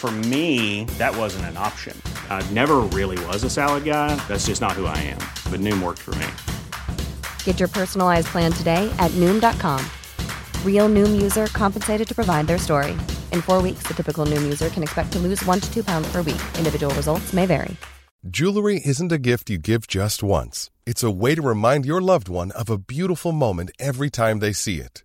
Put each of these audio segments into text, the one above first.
For me, that wasn't an option. I never really was a salad guy. That's just not who I am. But Noom worked for me. Get your personalized plan today at Noom.com. Real Noom user compensated to provide their story. In four weeks, the typical Noom user can expect to lose one to two pounds per week. Individual results may vary. Jewelry isn't a gift you give just once, it's a way to remind your loved one of a beautiful moment every time they see it.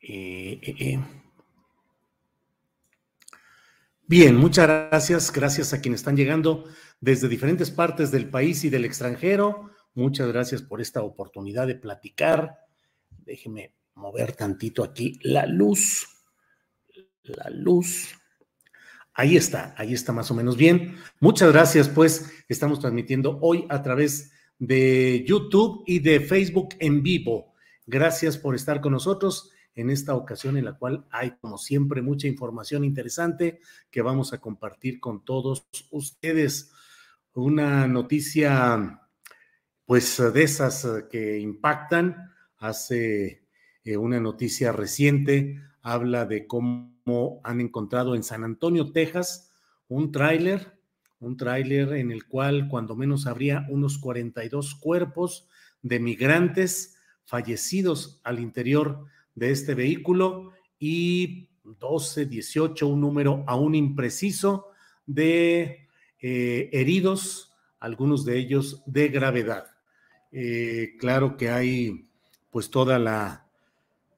Eh, eh, eh. Bien, muchas gracias. Gracias a quienes están llegando desde diferentes partes del país y del extranjero. Muchas gracias por esta oportunidad de platicar. Déjeme mover tantito aquí la luz. La luz. Ahí está, ahí está más o menos bien. Muchas gracias, pues estamos transmitiendo hoy a través de YouTube y de Facebook en vivo. Gracias por estar con nosotros en esta ocasión en la cual hay, como siempre, mucha información interesante que vamos a compartir con todos ustedes. Una noticia, pues, de esas que impactan. Hace eh, una noticia reciente, habla de cómo han encontrado en San Antonio, Texas, un tráiler, un tráiler en el cual cuando menos habría unos 42 cuerpos de migrantes fallecidos al interior de este vehículo y 12, 18, un número aún impreciso de eh, heridos, algunos de ellos de gravedad. Eh, claro que hay pues toda la,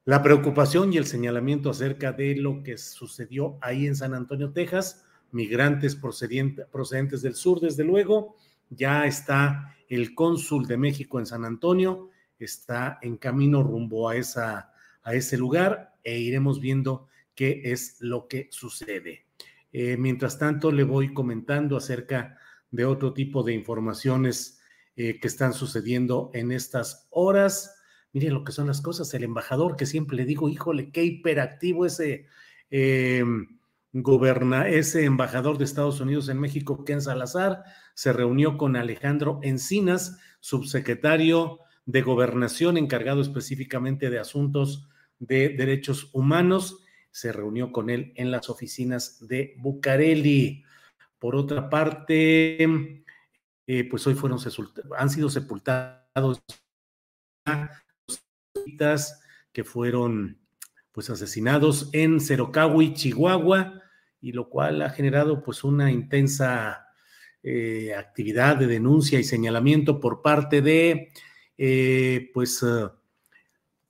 la preocupación y el señalamiento acerca de lo que sucedió ahí en San Antonio, Texas, migrantes procedentes del sur, desde luego, ya está el cónsul de México en San Antonio, está en camino rumbo a esa a ese lugar e iremos viendo qué es lo que sucede. Eh, mientras tanto, le voy comentando acerca de otro tipo de informaciones eh, que están sucediendo en estas horas. Miren lo que son las cosas. El embajador que siempre le digo, híjole, qué hiperactivo ese eh, ese embajador de Estados Unidos en México, Ken Salazar, se reunió con Alejandro Encinas, subsecretario de Gobernación, encargado específicamente de asuntos de Derechos Humanos. Se reunió con él en las oficinas de Bucareli. Por otra parte, eh, pues hoy fueron han sido sepultados que fueron pues asesinados en Cerocahui, Chihuahua, y lo cual ha generado pues una intensa eh, actividad de denuncia y señalamiento por parte de eh, pues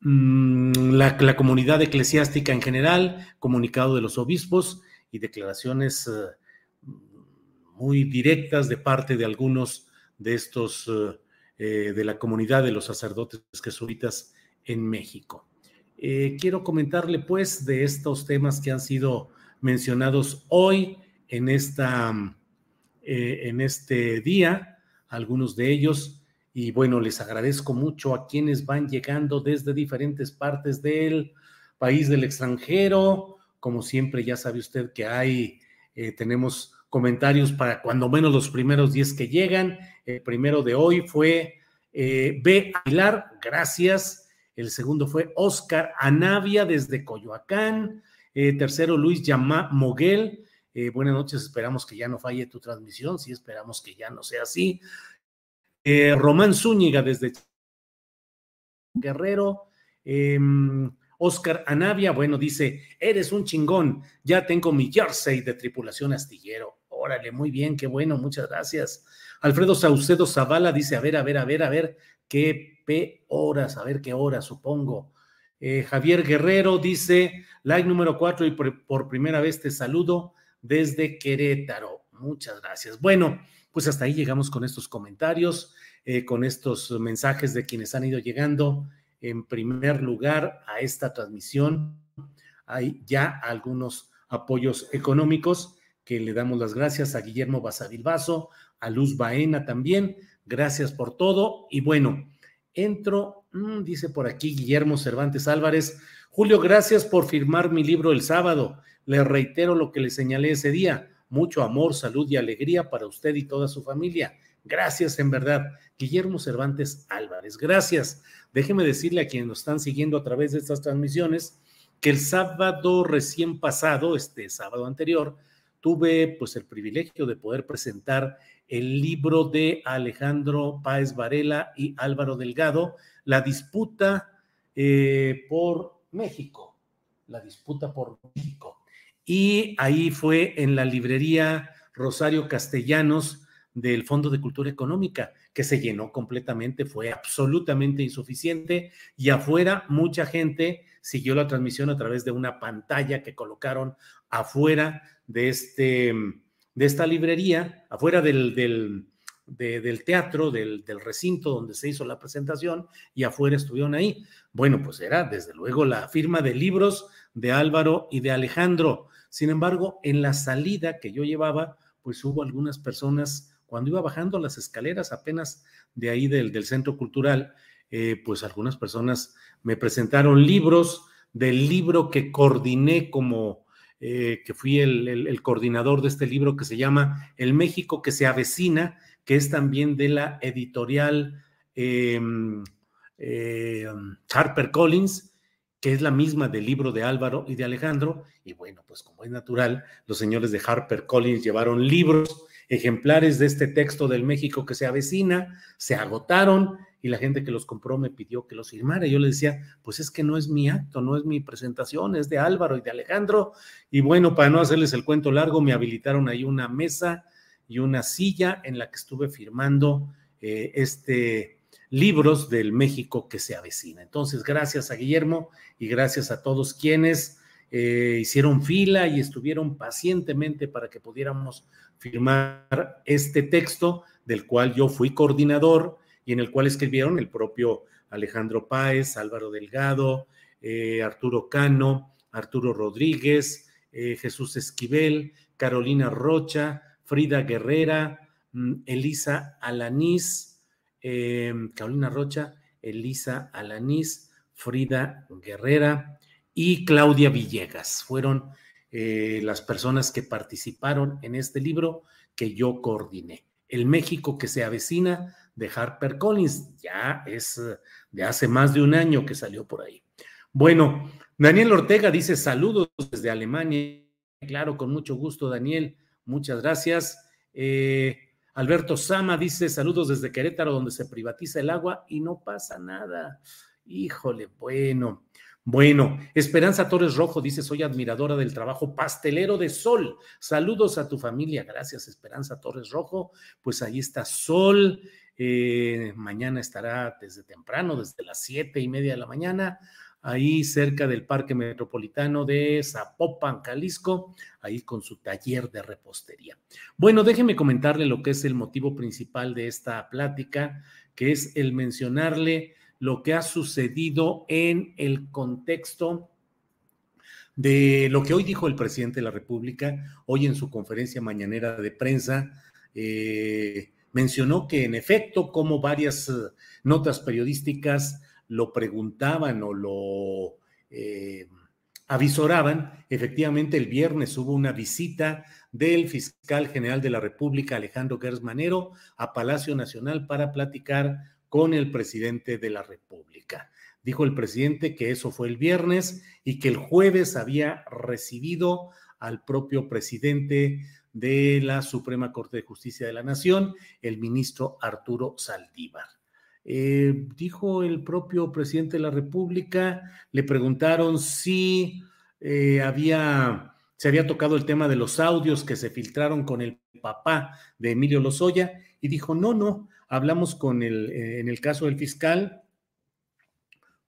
la, comunidad eclesiástica en general, comunicado de los obispos y declaraciones eh, muy directas de parte de algunos de estos, eh, eh, de la comunidad de los sacerdotes jesuitas en México. quiero comentarle pues de estos temas que han sido mencionados hoy en, esta, en este día, algunos de ellos y bueno, les agradezco mucho a quienes van llegando desde diferentes partes del país del extranjero. Como siempre, ya sabe usted que hay, eh, tenemos comentarios para cuando menos los primeros 10 que llegan. El primero de hoy fue eh, B. Aguilar, gracias. El segundo fue Oscar Anavia desde Coyoacán. Eh, tercero, Luis Yamá Moguel. buenas noches, esperamos que ya no falle tu transmisión, sí, esperamos que ya no sea así. Eh, Román Zúñiga desde Guerrero. Oscar em, Anavia, bueno, dice, eres un chingón, ya tengo mi jersey de tripulación astillero. Órale, muy bien, qué bueno, muchas gracias. Alfredo Saucedo Zavala dice, a ver, a ver, a ver, a ver, qué horas, a ver qué horas, supongo. Eh, Javier Guerrero dice, like número cuatro y por, primera vez te saludo desde Querétaro. Muchas gracias. Bueno, pues hasta ahí llegamos con estos comentarios, eh, con estos mensajes de quienes han ido llegando. En primer lugar, a esta transmisión hay ya algunos apoyos económicos que le damos las gracias a Guillermo Basadilbaso, a Luz Baena también. Gracias por todo. Y bueno, entro, mm, dice por aquí Guillermo Cervantes Álvarez. Julio, gracias por firmar mi libro el sábado. Le reitero lo que le señalé ese día. Mucho amor, salud y alegría para usted y toda su familia. Gracias, en verdad. Guillermo Cervantes Álvarez, gracias. Déjeme decirle a quienes nos están siguiendo a través de estas transmisiones que el sábado recién pasado, este sábado anterior, tuve pues el privilegio de poder presentar el libro de Alejandro Páez Varela y Álvaro Delgado, La disputa eh, por México, la disputa por México. Y ahí fue en la librería Rosario Castellanos del Fondo de Cultura Económica, que se llenó completamente, fue absolutamente insuficiente y afuera mucha gente siguió la transmisión a través de una pantalla que colocaron afuera de, este, de esta librería, afuera del, del, del teatro, del, del, recinto donde se hizo la presentación y afuera estuvieron ahí. Bueno, pues era desde luego la firma de libros de Álvaro y de Alejandro. Sin embargo, en la salida que yo llevaba, pues hubo algunas personas, cuando iba bajando las escaleras apenas de ahí del, del centro cultural, eh, pues algunas personas me presentaron libros del libro que coordiné como eh, que fui el, coordinador de este libro que se llama El México que se avecina, que es también de la editorial em, eh, Harper Collins, que es la misma del libro de Álvaro y de Alejandro. Y bueno, pues como es natural, los señores de Harper Collins llevaron libros ejemplares de este texto del México que se avecina, se agotaron y la gente que los compró me pidió que los firmara. Yo le decía, pues es que no es mi acto, no es mi presentación, es de Álvaro y de Alejandro. Y bueno, para no hacerles el cuento largo, me habilitaron ahí una mesa y una silla en la que estuve firmando eh, este libros del México que se avecina. Entonces, gracias a Guillermo y gracias a todos quienes eh, hicieron fila y estuvieron pacientemente para que pudiéramos firmar este texto del cual yo fui coordinador y en el cual escribieron el propio Alejandro Páez, Álvaro Delgado, eh, Arturo Cano, Arturo Rodríguez, eh, Jesús Esquivel, Carolina Rocha, Frida Guerrera, mm, Elisa Alanís, eh, Carolina Rocha, Elisa Alanís, Frida Guerrera y Claudia Villegas. Fueron las personas que participaron en este libro que yo coordiné. El México que se avecina de Harper Collins. Ya es eh, de hace más de un año que salió por ahí. Bueno, Daniel Ortega dice saludos desde Alemania. Claro, con mucho gusto, Daniel. Muchas gracias. Eh, Alberto Sama dice saludos desde Querétaro, donde se privatiza el agua y no pasa nada. Híjole, bueno. Bueno, Esperanza Torres Rojo dice, soy admiradora del trabajo pastelero de Sol. Saludos a tu familia. Gracias, Esperanza Torres Rojo. Pues ahí está Sol. Eh, mañana estará desde temprano, desde las siete y media de la mañana, ahí cerca del Parque Metropolitano de Zapopan, Jalisco, ahí con su taller de repostería. Bueno, déjeme comentarle lo que es el motivo principal de esta plática, que es el mencionarle lo que ha sucedido en el contexto de lo que hoy dijo el presidente de la República, hoy en su conferencia mañanera de prensa. Eh, mencionó que en efecto, como varias eh, notas periodísticas lo preguntaban o lo eh, avisoraban, efectivamente el viernes hubo una visita del fiscal general de la República, Alejandro Gersmanero, a Palacio Nacional para platicar con el presidente de la República. Dijo el presidente que eso fue el viernes y que el jueves había recibido al propio presidente de la Suprema Corte de Justicia de la Nación, el ministro Arturo Saldívar. Eh, dijo el propio presidente de la República, le preguntaron si eh, había, se había tocado el tema de los audios que se filtraron con el papá de Emilio Lozoya, y dijo, no, no, hablamos con el, eh, en el caso del fiscal,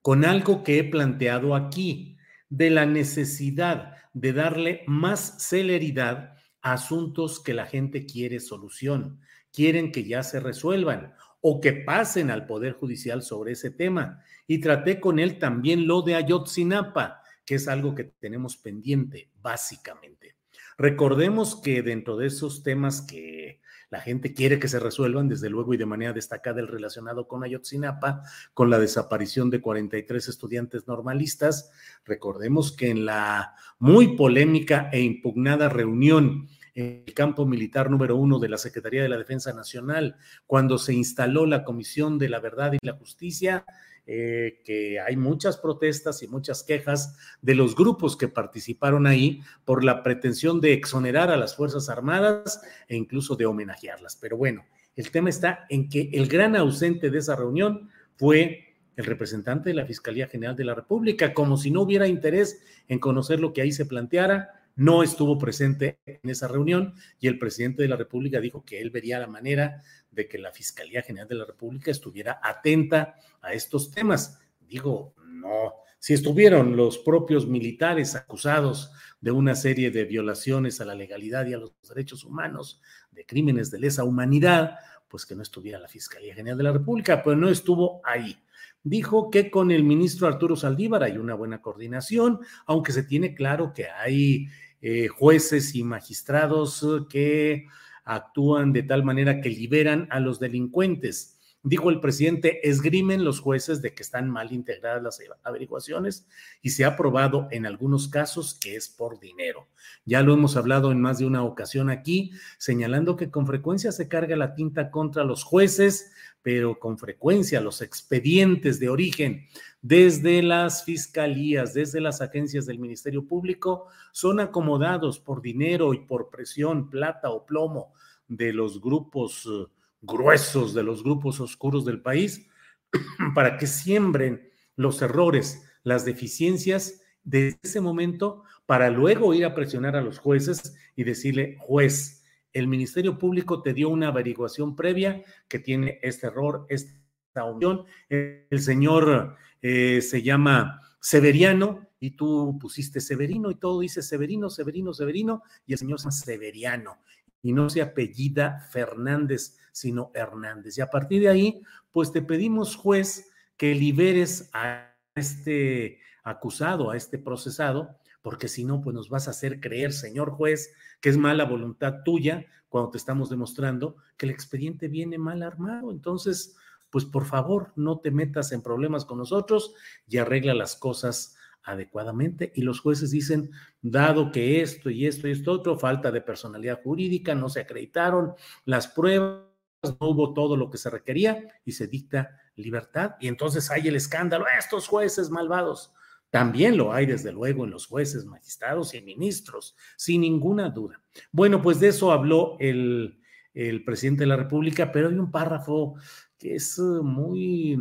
con algo que he planteado aquí, de la necesidad de darle más celeridad a asuntos que la gente quiere solución, quieren que ya se resuelvan o que pasen al Poder Judicial sobre ese tema. Y traté con él también lo de Ayotzinapa, que es algo que tenemos pendiente, básicamente. Recordemos que dentro de esos temas que la gente quiere que se resuelvan, desde luego y de manera destacada el relacionado con Ayotzinapa, con la desaparición de 43 estudiantes normalistas. Recordemos que en la muy polémica e impugnada reunión el campo militar número uno de la Secretaría de la Defensa Nacional, cuando se instaló la Comisión de la Verdad y la Justicia, eh, que hay muchas protestas y muchas quejas de los grupos que participaron ahí por la pretensión de exonerar a las Fuerzas Armadas e incluso de homenajearlas. Pero bueno, el tema está en que el gran ausente de esa reunión fue el representante de la Fiscalía General de la República, como si no hubiera interés en conocer lo que ahí se planteara no estuvo presente en esa reunión y el presidente de la República dijo que él vería la manera de que la Fiscalía General de la República estuviera atenta a estos temas. Digo, no, si estuvieron los propios militares acusados de una serie de violaciones a la legalidad y a los derechos humanos, de crímenes de lesa humanidad, pues que no estuviera la Fiscalía General de la República, pero no estuvo ahí dijo que con el ministro Arturo Saldívar hay una buena coordinación, aunque se tiene claro que hay eh, jueces y magistrados que actúan de tal manera que liberan a los delincuentes. Dijo el presidente, esgrimen los jueces de que están mal integradas las averiguaciones y se ha probado en algunos casos que es por dinero. Ya lo hemos hablado en más de una ocasión aquí, señalando que con frecuencia se carga la tinta contra los jueces, pero con frecuencia los expedientes de origen desde las fiscalías, desde las agencias del Ministerio Público, son acomodados por dinero y por presión, plata o plomo de los grupos eh, gruesos, de los grupos oscuros del país, para que siembren los errores, las deficiencias desde ese momento, para luego ir a presionar a los jueces y decirle, juez, el Ministerio Público te dio una averiguación previa que tiene este error, esta omisión. El señor eh, se llama Severiano y tú pusiste Severino y todo dice Severino, Severino, Severino y el señor se llama Severiano y no se apellida Fernández, sino Hernández. Y a partir de ahí, pues te pedimos, juez, que liberes a este acusado, a este procesado, porque si no, pues nos vas a hacer creer, señor juez, que es mala voluntad tuya cuando te estamos demostrando que el expediente viene mal armado. Entonces, pues por favor, no te metas en problemas con nosotros y arregla las cosas adecuadamente. Y los jueces dicen, dado que esto y esto y esto otro, falta de personalidad jurídica, no se acreditaron las pruebas, no hubo todo lo que se requería y se dicta libertad. Y entonces hay el escándalo, estos jueces malvados. También lo hay, desde luego, en los jueces, magistrados y ministros, sin ninguna duda. Bueno, pues de eso habló el, presidente de la República, pero hay un párrafo que es eh, muy,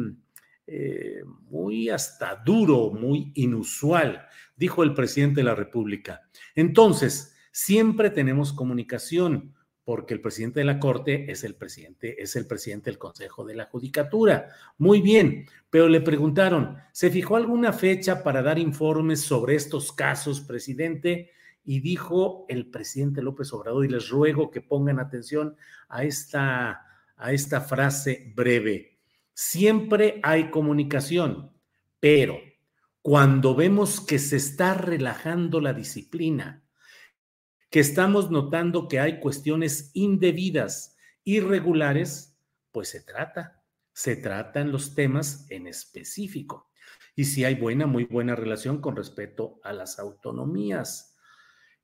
eh, muy hasta duro, muy inusual, dijo el presidente de la República. Entonces, siempre tenemos comunicación porque el presidente de la Corte es el presidente, es el presidente del Consejo de la Judicatura. Muy bien, pero le preguntaron, ¿se fijó alguna fecha para dar informes sobre estos casos, presidente? Y dijo el presidente López Obrador, y les ruego que pongan atención a esta, a esta frase breve. Siempre hay comunicación, pero cuando vemos que se está relajando la disciplina, que estamos notando que hay cuestiones indebidas, irregulares, pues se trata, se tratan los temas en específico. Y si hay buena, muy buena relación con respecto a las autonomías.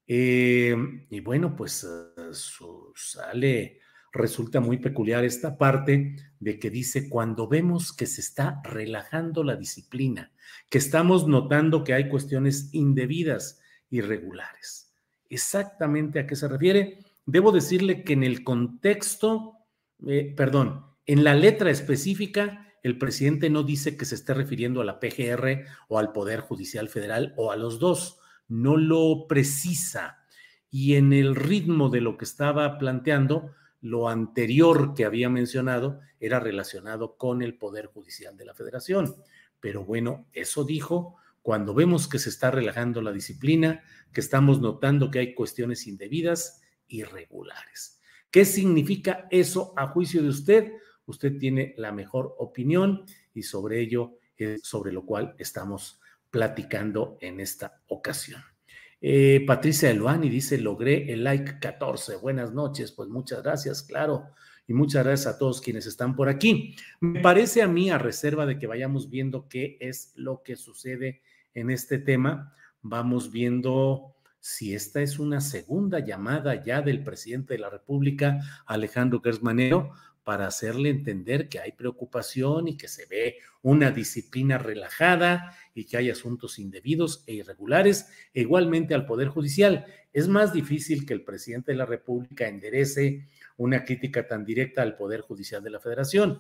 Eh, y bueno, pues eh, sale, resulta muy peculiar esta parte de que dice, cuando vemos que se está relajando la disciplina, que estamos notando que hay cuestiones indebidas, irregulares exactamente a qué se refiere. Debo decirle que en el contexto, eh, perdón, en la letra específica, el presidente no dice que se esté refiriendo a la PGR o al Poder Judicial Federal o a los dos, no lo precisa. y en el ritmo de lo que estaba planteando, lo anterior que había mencionado era relacionado con el Poder Judicial de la Federación. Pero bueno, eso dijo, cuando vemos que se está relajando la disciplina, que estamos notando que hay cuestiones indebidas, irregulares. ¿Qué significa eso a juicio de usted? Usted tiene la mejor opinión y sobre ello es sobre lo cual estamos platicando en esta ocasión. Eh, Patricia Eluani dice, logré el like 14. Buenas noches, pues muchas gracias, claro. Y muchas gracias a todos quienes están por aquí. Me parece a mí, a reserva de que vayamos viendo qué es lo que sucede en este tema, vamos viendo si esta es una segunda llamada ya del presidente de la República, Alejandro Gersmanero, para hacerle entender que hay preocupación y que se ve una disciplina relajada y que hay asuntos indebidos e irregulares, e igualmente al Poder Judicial. Es más difícil que el presidente de la República enderece una crítica tan directa al Poder Judicial de la Federación,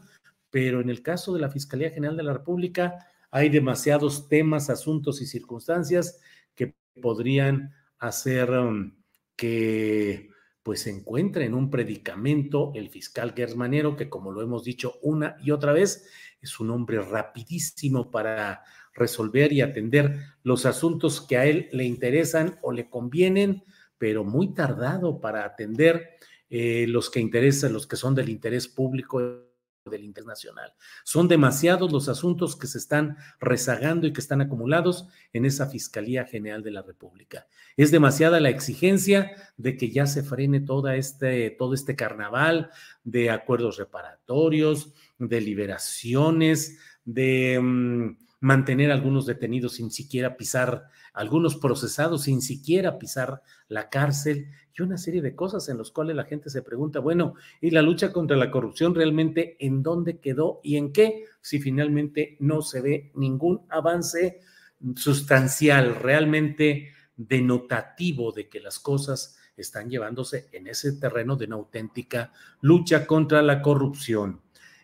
pero en el caso de la Fiscalía General de la República hay demasiados temas, asuntos y circunstancias que podrían hacer um, que pues se encuentra en un predicamento el fiscal Gersmanero, que como lo hemos dicho una y otra vez, es un hombre rapidísimo para resolver y atender los asuntos que a él le interesan o le convienen, pero muy tardado para atender eh, los que interesan, los que son del interés público del internacional. Son demasiados los asuntos que se están rezagando y que están acumulados en esa Fiscalía General de la República. Es demasiada la exigencia de que ya se frene este, todo este carnaval de acuerdos reparatorios, de liberaciones, de mm, mantener a algunos detenidos sin siquiera pisar, algunos procesados sin siquiera pisar la cárcel y una serie de cosas en las cuales la gente se pregunta, bueno, ¿y la lucha contra la corrupción realmente en dónde quedó y en qué? Si finalmente no se ve ningún avance sustancial, realmente denotativo de que las cosas están llevándose en ese terreno de una auténtica lucha contra la corrupción.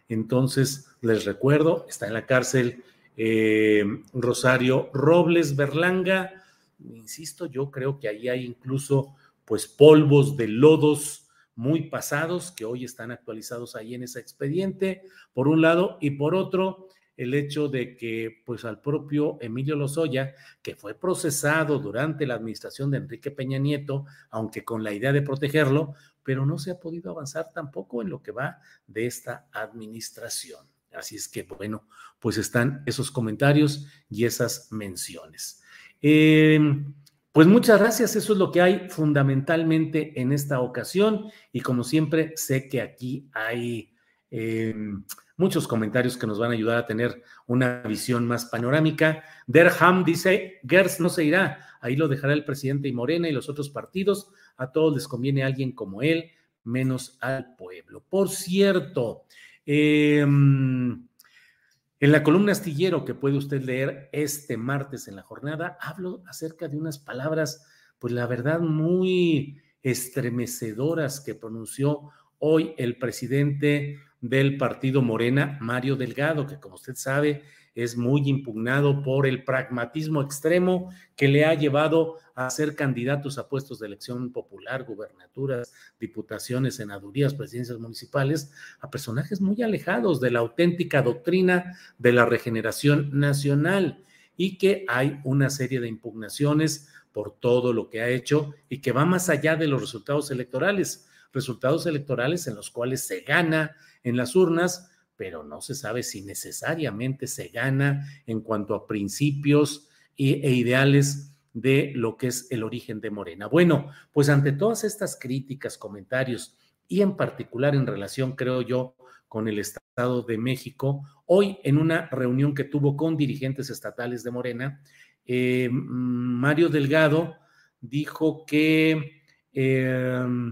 Entonces, les recuerdo, está en la cárcel eh, Rosario Robles Berlanga. Insisto, yo creo que ahí hay incluso pues polvos de lodos muy pasados que hoy están actualizados ahí en ese expediente, por un lado, y por otro, el hecho de que pues al propio Emilio Lozoya, que fue procesado durante la administración de Enrique Peña Nieto, aunque con la idea de protegerlo, pero no se ha podido avanzar tampoco en lo que va de esta administración. Así es que, bueno, pues están esos comentarios y esas menciones. Em, pues muchas gracias, eso es lo que hay fundamentalmente en esta ocasión y como siempre sé que aquí hay em, muchos comentarios que nos van a ayudar a tener una visión más panorámica. Derham dice, Gers no se irá, ahí lo dejará el presidente y Morena y los otros partidos, a todos les conviene alguien como él, menos al pueblo. Por cierto, Em, en la columna astillero que puede usted leer este martes en la jornada, hablo acerca de unas palabras, pues la verdad, muy estremecedoras que pronunció hoy el presidente del partido Morena, Mario Delgado, que como usted sabe es muy impugnado por el pragmatismo extremo que le ha llevado a ser candidatos a puestos de elección popular, gubernaturas, diputaciones, senadurías, presidencias municipales, a personajes muy alejados de la auténtica doctrina de la regeneración nacional y que hay una serie de impugnaciones por todo lo que ha hecho y que va más allá de los resultados electorales, resultados electorales en los cuales se gana en las urnas, pero no se sabe si necesariamente se gana en cuanto a principios e, ideales de lo que es el origen de Morena. Bueno, pues ante todas estas críticas, comentarios y en particular en relación, creo yo, con el Estado de México, hoy en una reunión que tuvo con dirigentes estatales de Morena, eh, Mario Delgado dijo que... Eh,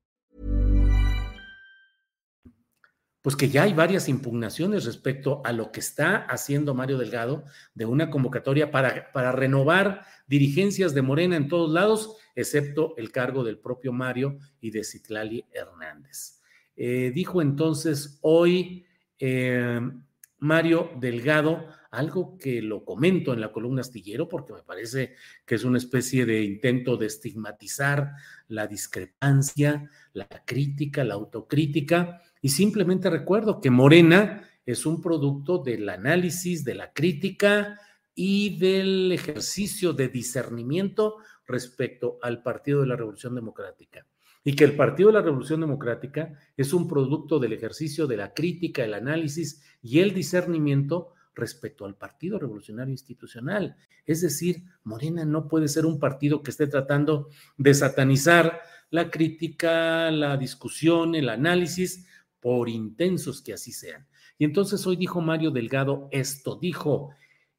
Pues que ya hay varias impugnaciones respecto a lo que está haciendo Mario Delgado de una convocatoria para, para renovar dirigencias de Morena en todos lados, excepto el cargo del propio Mario y de Citlali Hernández. Eh, dijo entonces hoy eh, Mario Delgado algo que lo comento en la columna astillero porque me parece que es una especie de intento de estigmatizar la discrepancia, la crítica, la autocrítica, y simplemente recuerdo que Morena es un producto del análisis, de la crítica y del ejercicio de discernimiento respecto al Partido de la Revolución Democrática. Y que el Partido de la Revolución Democrática es un producto del ejercicio de la crítica, el análisis y el discernimiento respecto al Partido Revolucionario Institucional. Es decir, Morena no puede ser un partido que esté tratando de satanizar la crítica, la discusión, el análisis, por intensos que así sean. Y entonces hoy dijo Mario Delgado esto, dijo,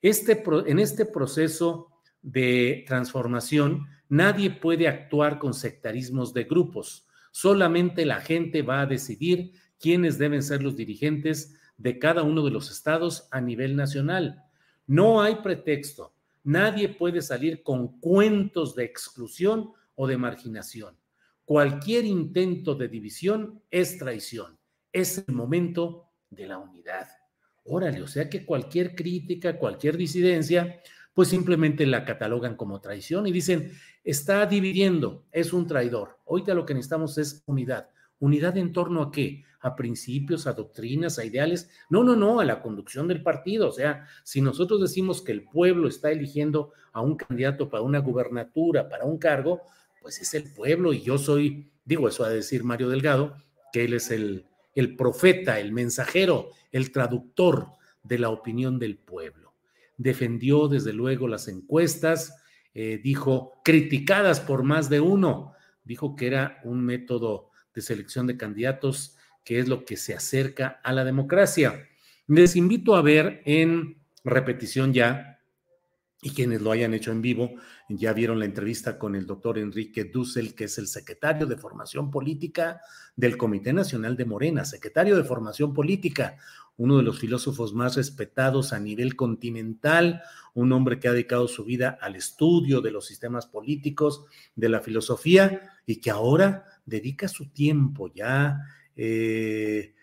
este, en este proceso de transformación nadie puede actuar con sectarismos de grupos, solamente la gente va a decidir quiénes deben ser los dirigentes de cada uno de los estados a nivel nacional. No hay pretexto. Nadie puede salir con cuentos de exclusión o de marginación. Cualquier intento de división es traición. Es el momento de la unidad. Órale, o sea que cualquier crítica, cualquier disidencia, pues simplemente la catalogan como traición y dicen, está dividiendo, es un traidor. Ahorita lo que necesitamos es unidad. ¿Unidad en torno a qué? ¿A principios, a doctrinas, a ideales? No, no, no, a la conducción del partido. O sea, si nosotros decimos que el pueblo está eligiendo a un candidato para una gubernatura, para un cargo, pues es el pueblo y yo soy, digo eso a decir Mario Delgado, que él es el, el profeta, el mensajero, el traductor de la opinión del pueblo. Defendió desde luego las encuestas, eh, dijo criticadas por más de uno, dijo que era un método de selección de candidatos, que es lo que se acerca a la democracia. Les invito a ver en repetición ya, y quienes lo hayan hecho en vivo, ya vieron la entrevista con el doctor Enrique Dussel, que es el secretario de Formación Política del Comité Nacional de Morena, secretario de Formación Política, uno de los filósofos más respetados a nivel continental, un hombre que ha dedicado su vida al estudio de los sistemas políticos, de la filosofía, y que ahora dedica su tiempo ya eh,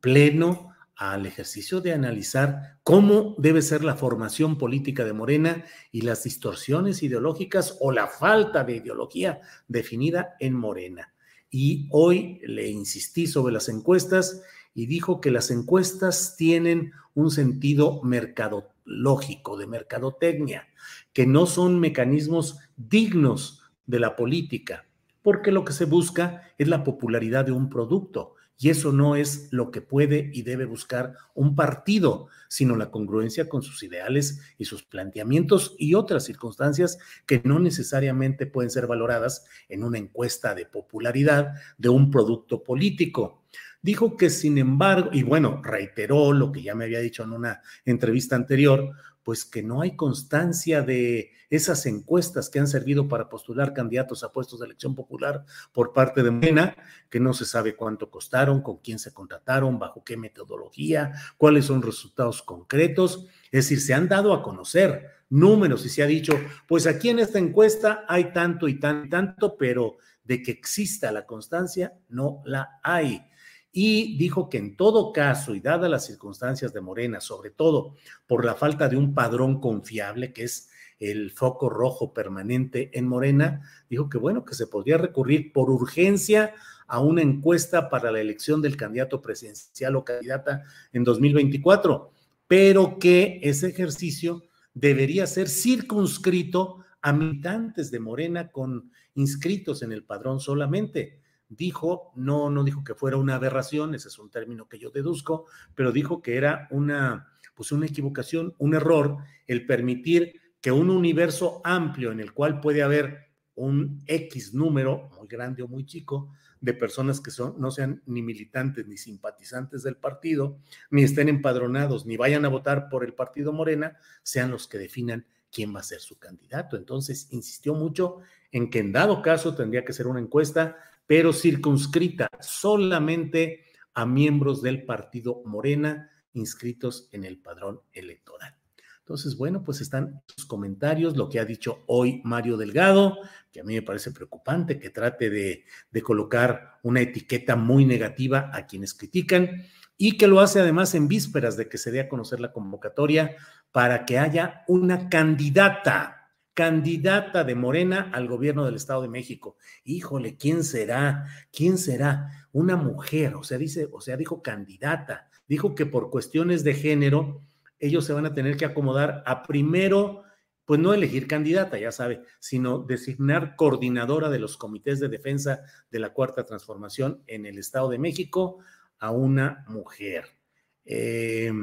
pleno al ejercicio de analizar cómo debe ser la formación política de Morena y las distorsiones ideológicas o la falta de ideología definida en Morena. Y hoy le insistí sobre las encuestas y dijo que las encuestas tienen un sentido mercadológico, de mercadotecnia, que no son mecanismos dignos de la política, porque lo que se busca es la popularidad de un producto y eso no es lo que puede y debe buscar un partido, sino la congruencia con sus ideales y sus planteamientos y otras circunstancias que no necesariamente pueden ser valoradas en una encuesta de popularidad de un producto político. Dijo que sin embargo, y bueno, reiteró lo que ya me había dicho en una entrevista anterior, pues que no hay constancia de esas encuestas que han servido para postular candidatos a puestos de elección popular por parte de Morena, que no se sabe cuánto costaron, con quién se contrataron, bajo qué metodología, cuáles son resultados concretos. Es decir, se han dado a conocer números y se ha dicho, pues aquí en esta encuesta hay tanto y tanto y tanto, pero de que exista la constancia, no la hay y dijo que en todo caso, y dadas las circunstancias de Morena, sobre todo por la falta de un padrón confiable, que es el foco rojo permanente en Morena, dijo que bueno, que se podría recurrir por urgencia a una encuesta para la elección del candidato presidencial o candidata en 2024, pero que ese ejercicio debería ser circunscrito a militantes de Morena con inscritos en el padrón solamente. Dijo, no, no dijo que fuera una aberración, ese es un término que yo deduzco, pero dijo que era una, pues una equivocación, un error el permitir que un universo amplio en el cual puede haber un X número, muy grande o muy chico, de personas que son, no sean ni militantes ni simpatizantes del partido, ni estén empadronados, ni vayan a votar por el partido Morena, sean los que definan quién va a ser su candidato. Entonces, insistió mucho en que en dado caso tendría que ser una encuesta, pero circunscrita solamente a miembros del partido Morena inscritos en el padrón electoral. Entonces, bueno, pues están sus comentarios, lo que ha dicho hoy Mario Delgado, que a mí me parece preocupante que trate de, de colocar una etiqueta muy negativa a quienes critican y que lo hace además en vísperas de que se dé a conocer la convocatoria para que haya una candidata, candidata de Morena al gobierno del Estado de México. Híjole, ¿quién será? ¿Quién será? Una mujer, o sea, dice, o sea, dijo candidata, dijo que por cuestiones de género ellos se van a tener que acomodar a primero, pues no elegir candidata, ya sabe, sino designar coordinadora de los comités de defensa de la Cuarta Transformación en el Estado de México a una mujer. Eh,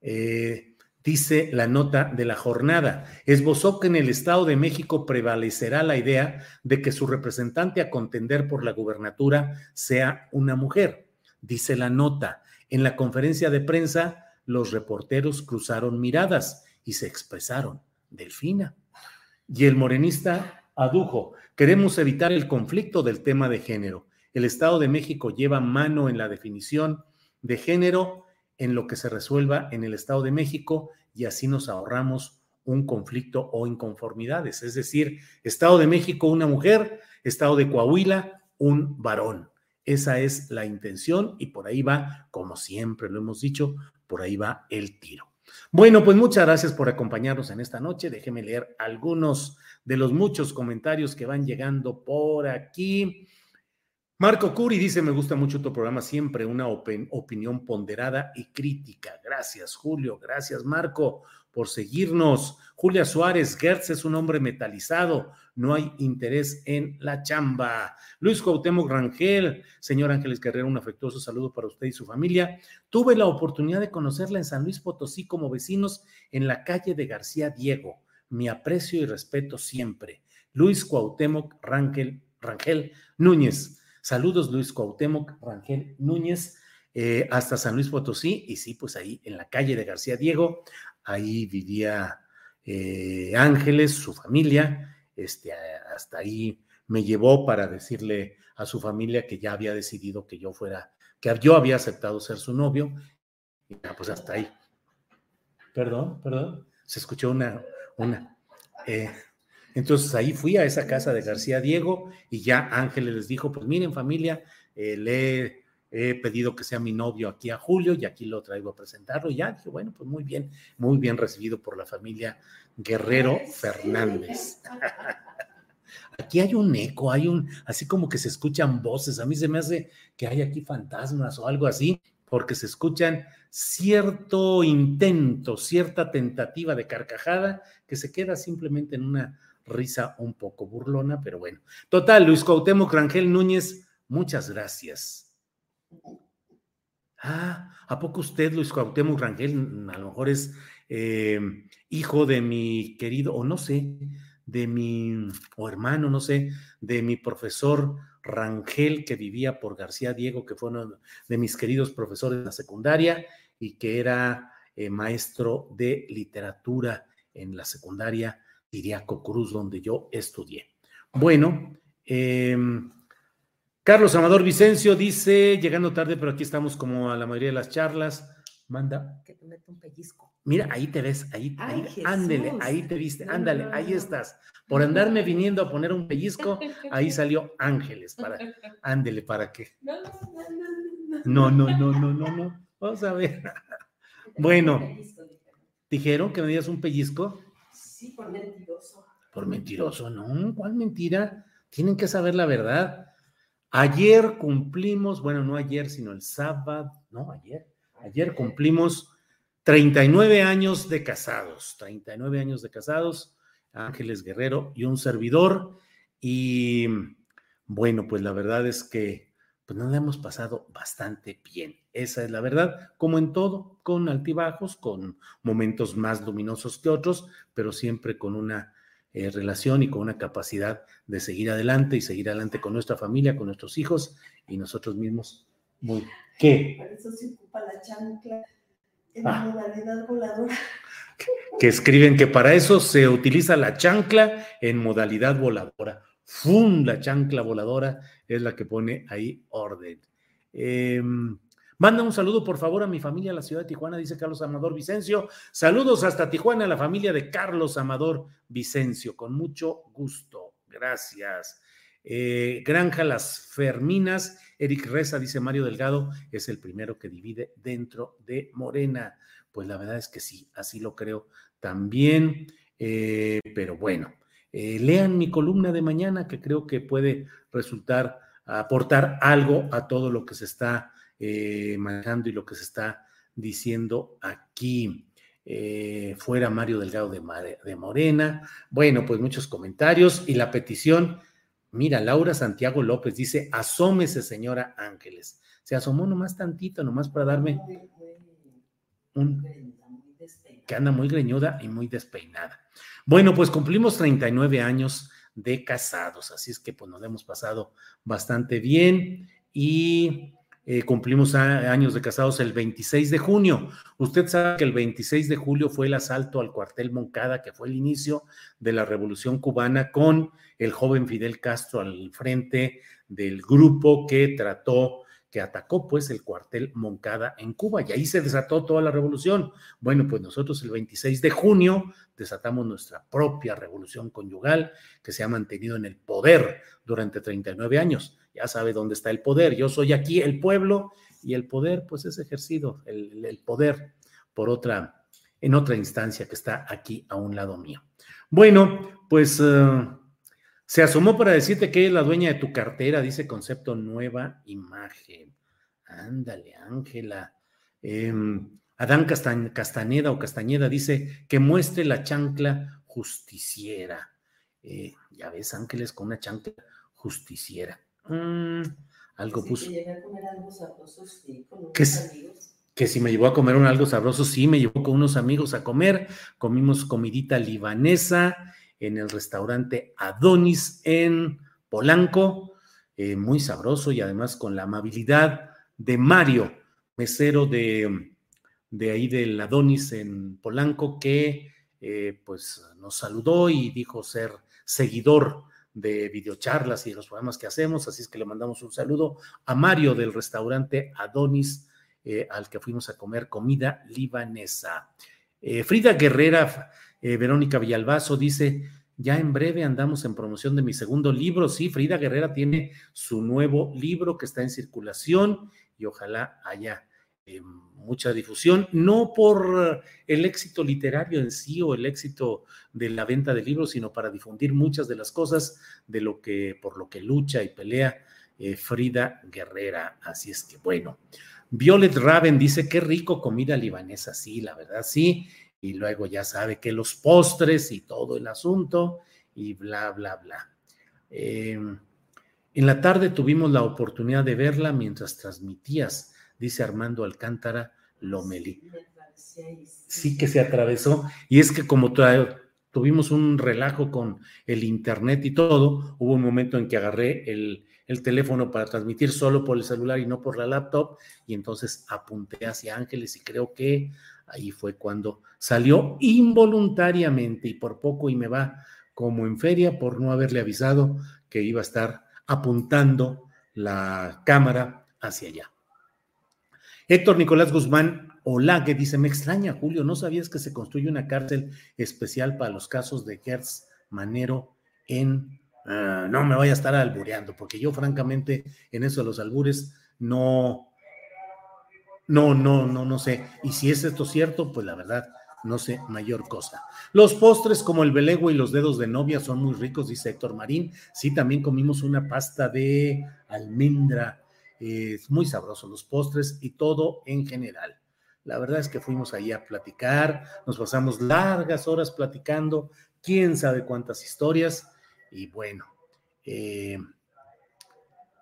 eh, dice la nota de la jornada, esbozó que en el Estado de México prevalecerá la idea de que su representante a contender por la gubernatura sea una mujer. Dice la nota, en la conferencia de prensa los reporteros cruzaron miradas y se expresaron. Delfina. Y el morenista adujo, queremos evitar el conflicto del tema de género. El Estado de México lleva mano en la definición de género en lo que se resuelva en el Estado de México y así nos ahorramos un conflicto o inconformidades. Es decir, Estado de México una mujer, Estado de Coahuila un varón. Esa es la intención y por ahí va, como siempre lo hemos dicho, por ahí va el tiro. Bueno, pues muchas gracias por acompañarnos en esta noche. Déjeme leer algunos de los muchos comentarios que van llegando por aquí. Marco Curi dice, me gusta mucho tu programa, siempre una opinión ponderada y crítica. Gracias, Julio. Gracias, Marco, por seguirnos. Julia Suárez, Gertz es un hombre metalizado no hay interés en la chamba. Luis Cuauhtémoc Rangel, señor Ángeles Guerrero, un afectuoso saludo para usted y su familia. Tuve la oportunidad de conocerla en San Luis Potosí como vecinos en la calle de García Diego. Mi aprecio y respeto siempre. Luis Cuauhtémoc Rangel, Rangel Núñez. Saludos, Luis Cuauhtémoc Rangel Núñez. Eh, hasta San Luis Potosí, y sí, pues ahí en la calle de García Diego, ahí vivía eh, Ángeles, su familia, este, hasta ahí me llevó para decirle a su familia que ya había decidido que yo fuera, que yo había aceptado ser su novio, y ya, pues hasta ahí. Perdón, perdón, se escuchó una, una. Eh, entonces ahí fui a esa casa de García Diego y ya Ángeles les dijo, pues miren familia, eh, le he pedido que sea mi novio aquí a Julio y aquí lo traigo a presentarlo. Y ya dije, bueno, pues muy bien, muy bien recibido por la familia Guerrero Fernández. Aquí hay un eco, hay un, así como que se escuchan voces. A mí se me hace que hay aquí fantasmas o algo así, porque se escuchan cierto intento, cierta tentativa de carcajada que se queda simplemente en una risa un poco burlona, pero bueno. Total, Luis Cuauhtémoc Rangel Núñez, muchas gracias. Ah, ¿a poco usted, Luis Cuauhtémoc Rangel, a lo mejor es eh, hijo de mi querido, o no sé, de mi, o hermano, no sé, de mi profesor Rangel, que vivía por García Diego, que fue uno de mis queridos profesores de la secundaria y que era eh, maestro de literatura en la secundaria Iriaco Cruz, donde yo estudié. Bueno, em, Carlos Amador Vicencio dice, llegando tarde, pero aquí estamos como a la mayoría de las charlas, manda. Que te mete un pellizco. Mira, ahí te ves, ahí, ahí ándele, ahí te viste, ándale, ahí estás. Por andarme viniendo a poner un pellizco, ahí salió Ángeles, para, ándele, ¿para qué? No, no, no, no, no, no, vamos a ver. Bueno, ¿dijeron que me dieras un pellizco? Sí, por mentiroso. Por mentiroso, no, ¿cuál mentira? Tienen que saber la verdad. Ayer cumplimos, bueno, no ayer, sino el sábado, no, ayer, ayer cumplimos 39 años de casados, 39 años de casados, Ángeles Guerrero y un servidor. Y bueno, pues la verdad es que pues nos la hemos pasado bastante bien. Esa es la verdad, como en todo, con altibajos, con momentos más luminosos que otros, pero siempre con una eh, relación y con una capacidad de seguir adelante y seguir adelante con nuestra familia, con nuestros hijos y nosotros mismos. Muy, ¿Qué? Por eso se ocupa la chancla en ah. modalidad voladora. Que escriben que para eso se utiliza la chancla en modalidad voladora. ¡Fum! La chancla voladora es la que pone ahí orden. Eh, Manda un saludo, por favor, a mi familia a la ciudad de Tijuana, dice Carlos Amador Vicencio. Saludos hasta Tijuana, a la familia de Carlos Amador Vicencio, con mucho gusto. Gracias. Eh, Granja Las Ferminas, Eric Reza, dice Mario Delgado, es el primero que divide dentro de Morena. Pues la verdad es que sí, así lo creo también. Eh, pero bueno, eh, lean mi columna de mañana que creo que puede resultar, aportar algo a todo lo que se está eh, manejando y lo que se está diciendo aquí. Eh, fuera Mario Delgado de, de Morena. Bueno, pues muchos comentarios y la petición. Mira, Laura Santiago López dice, asómese, señora Ángeles. Se asomó nomás tantito, nomás para darme un... que anda muy greñuda y muy despeinada. Bueno, pues cumplimos 39 años de casados, así es que pues nos hemos pasado bastante bien y eh, cumplimos años de casados el 26 de junio. Usted sabe que el 26 de julio fue el asalto al cuartel Moncada, que fue el inicio de la revolución cubana con el joven Fidel Castro al frente del grupo que trató que atacó pues el cuartel Moncada en Cuba y ahí se desató toda la revolución. Bueno, pues nosotros el 26 de junio desatamos nuestra propia revolución conyugal que se ha mantenido en el poder durante 39 años. Ya sabe dónde está el poder. Yo soy aquí el pueblo y el poder pues es ejercido, el, poder por otra, en otra instancia que está aquí a un lado mío. Bueno, pues... Eh, se asomó para decirte que es la dueña de tu cartera, dice concepto nueva imagen. Ándale, Ángela. Em, Adán Castaneda o Castañeda dice que muestre la chancla justiciera. Eh, ya ves, Ángeles con una chancla justiciera. Mm, algo puso. Que, que si me llevó a comer un algo sabroso, sí, me llevó con unos amigos a comer. Comimos comidita libanesa en el restaurante Adonis en Polanco, eh, muy sabroso y además con la amabilidad de Mario, mesero de, de ahí del Adonis en Polanco, que eh, pues nos saludó y dijo ser seguidor de videocharlas y de los programas que hacemos, así es que le mandamos un saludo a Mario del restaurante Adonis, eh, al que fuimos a comer comida libanesa. Frida Guerrera eh, Verónica Villalbazo dice, ya en breve andamos en promoción de mi segundo libro. Sí, Frida Guerrera tiene su nuevo libro que está en circulación y ojalá haya eh, mucha difusión, no por el éxito literario en sí o el éxito de la venta de libros, sino para difundir muchas de las cosas de lo que, por lo que lucha y pelea eh, Frida Guerrera. Así es que bueno. Violet Raven dice, qué rico comida libanesa. Sí, la verdad, sí y luego ya sabe que los postres y todo el asunto y bla, bla, bla. Em, en la tarde tuvimos la oportunidad de verla mientras transmitías, dice Armando Alcántara Lomeli. Sí que se atravesó y es que como tuvimos un relajo con el internet y todo, hubo un momento en que agarré el, el teléfono para transmitir solo por el celular y no por la laptop y entonces apunté hacia Ángeles y creo que Ahí fue cuando salió involuntariamente y por poco y me va como en feria por no haberle avisado que iba a estar apuntando la cámara hacia allá. Héctor Nicolás Guzmán que dice, me extraña, Julio, ¿no sabías que se construye una cárcel especial para los casos de Gertz Manero en... Ah, no me vaya a estar albureando, porque yo francamente en eso de los albures no, no, no, no, no sé. Y si es esto cierto, pues la verdad, no sé mayor cosa. Los postres como el belego y los dedos de novia son muy ricos, dice Héctor Marín. Sí, también comimos una pasta de almendra. Es muy sabroso los postres y todo en general. La verdad es que fuimos ahí a platicar, nos pasamos largas horas platicando, quién sabe cuántas historias, y bueno, eh,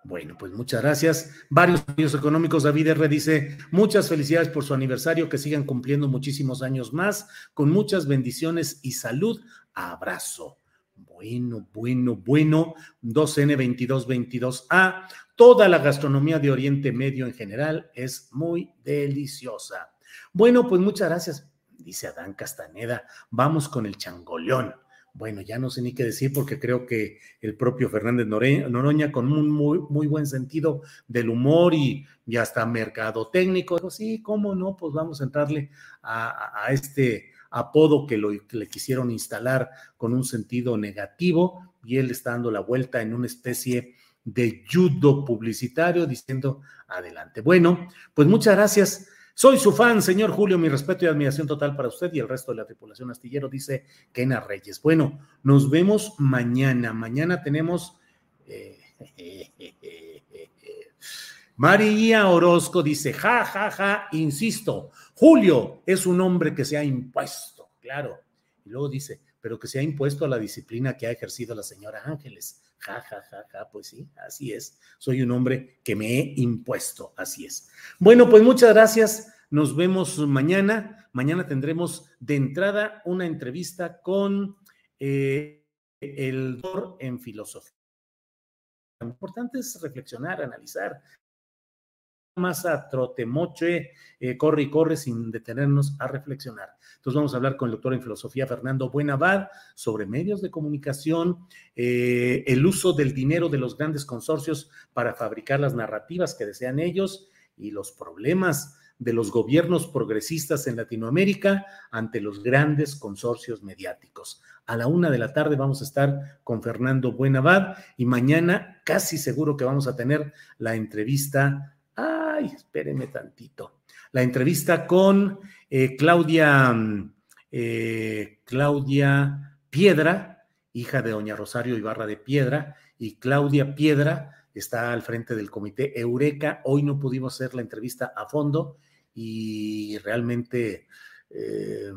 bueno, pues muchas gracias. Varios medios económicos, David R. dice, muchas felicidades por su aniversario, que sigan cumpliendo muchísimos años más, con muchas bendiciones y salud. Abrazo. Bueno, bueno, bueno. 2N2222A. Toda la gastronomía de Oriente Medio en general es muy deliciosa. Bueno, pues muchas gracias, dice Adán Castaneda. Vamos con el changoleón bueno, ya no sé ni qué decir porque creo que el propio Fernández Noroña, con un muy, muy buen sentido del humor y, ya hasta mercado técnico, dijo, sí, cómo no, pues vamos a entrarle a, este apodo que, lo, que le quisieron instalar con un sentido negativo y él está dando la vuelta en una especie de judo publicitario diciendo adelante. Bueno, pues muchas gracias. Soy su fan, señor Julio, mi respeto y admiración total para usted y el resto de la tripulación astillero, dice Kena Reyes. Bueno, nos vemos mañana. Mañana tenemos... Eh, María Orozco dice, ja, ja, ja, insisto, Julio es un hombre que se ha impuesto, claro. Y luego dice, pero que se ha impuesto a la disciplina que ha ejercido la señora Ángeles. Ja, ja, ja, ja, pues sí, así es. Soy un hombre que me he impuesto, así es. Bueno, pues muchas gracias. Nos vemos mañana. Mañana tendremos de entrada una entrevista con eh, el doctor en filosofía. Lo importante es reflexionar, analizar, más a trotemoche, eh, corre y corre sin detenernos a reflexionar. Entonces vamos a hablar con el doctor en filosofía Fernando Buenavad sobre medios de comunicación, eh, el uso del dinero de los grandes consorcios para fabricar las narrativas que desean ellos y los problemas de los gobiernos progresistas en Latinoamérica ante los grandes consorcios mediáticos. A la una de la tarde vamos a estar con Fernando Buenavad y mañana casi seguro que vamos a tener la entrevista Ay, espéreme tantito. La entrevista con eh, Claudia, mm, eh, Claudia Piedra, hija de doña Rosario Ibarra de Piedra, y Claudia Piedra está al frente del comité Eureka. Hoy no pudimos hacer la entrevista a fondo y realmente eh,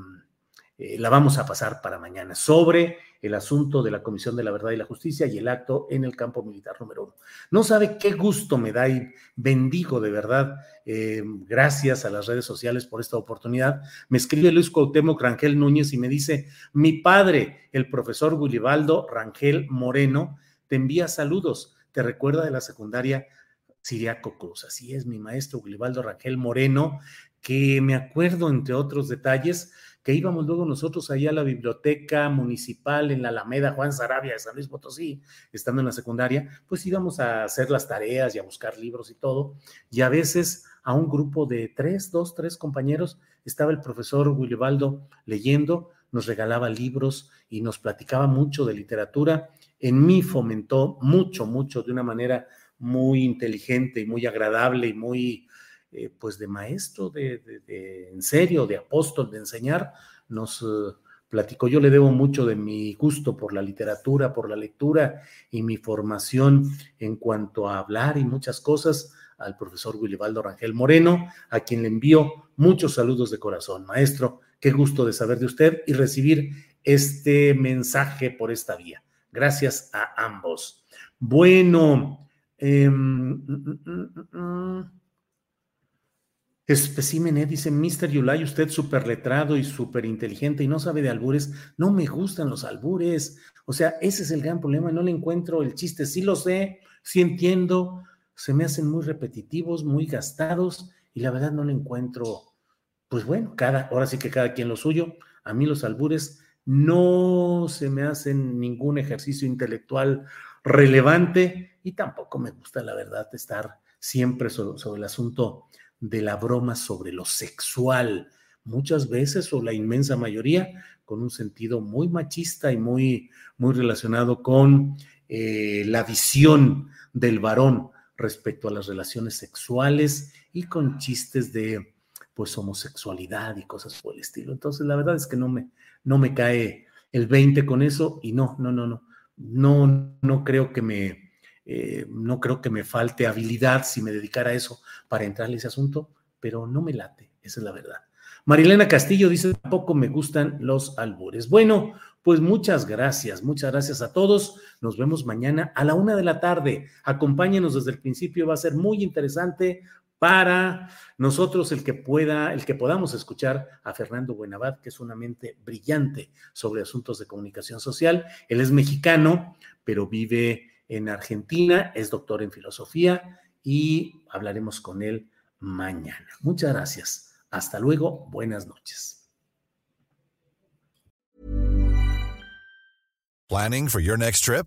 la vamos a pasar para mañana sobre el asunto de la Comisión de la Verdad y la Justicia y el acto en el campo militar número uno. No sabe qué gusto me da y bendigo de verdad, eh, gracias a las redes sociales por esta oportunidad. Me escribe Luis Cuauhtémoc Rangel Núñez y me dice, mi padre, el profesor Gulibaldo Rangel Moreno, te envía saludos, te recuerda de la secundaria Siriaco Cruz. Así es, mi maestro Gulibaldo Rangel Moreno, que me acuerdo, entre otros detalles, que íbamos luego nosotros allá a la biblioteca municipal en la Alameda Juan Sarabia de San Luis Potosí, estando en la secundaria, pues íbamos a hacer las tareas y a buscar libros y todo, y a veces a un grupo de tres, dos, tres compañeros, estaba el profesor Willibaldo leyendo, nos regalaba libros y nos platicaba mucho de literatura. En mí fomentó mucho, mucho, de una manera muy inteligente y muy agradable y muy eh, pues de maestro, de, en serio, de apóstol, de enseñar, nos eh, platicó. Yo le debo mucho de mi gusto por la literatura, por la lectura y mi formación en cuanto a hablar y muchas cosas al profesor Willibaldo Rangel Moreno, a quien le envío muchos saludos de corazón. Maestro, qué gusto de saber de usted y recibir este mensaje por esta vía. Gracias a ambos. Bueno, eh, Especímenes, dice Mr. Yulay, usted súper letrado y súper inteligente y no sabe de albures. No me gustan los albures. O sea, ese es el gran problema. No le encuentro el chiste. Sí lo sé, sí entiendo. Se me hacen muy repetitivos, muy gastados y la verdad no le encuentro. Pues bueno, cada, ahora sí que cada quien lo suyo. A mí los albures no se me hacen ningún ejercicio intelectual relevante y tampoco me gusta, la verdad, estar siempre sobre el asunto de la broma sobre lo sexual, muchas veces o la inmensa mayoría con un sentido muy machista y muy, muy relacionado con eh, la visión del varón respecto a las relaciones sexuales y con chistes de pues homosexualidad y cosas por el estilo. Entonces, la verdad es que no me, no me cae el 20 con eso y no, no, no, no, no, no creo que me, eh, no creo que me falte habilidad si me dedicara a eso para entrarle ese asunto, pero no me late, esa es la verdad. Marilena Castillo dice, tampoco me gustan los albures. Bueno, pues muchas gracias, muchas gracias a todos. Nos vemos mañana a la una de la tarde. Acompáñenos desde el principio, va a ser muy interesante para nosotros el que pueda, el que podamos escuchar a Fernando Buenabad, que es una mente brillante sobre asuntos de comunicación social. Él es mexicano, pero vive en Argentina, es doctor en filosofía y hablaremos con él mañana. Muchas gracias. Hasta luego, buenas noches. Planning for your next trip?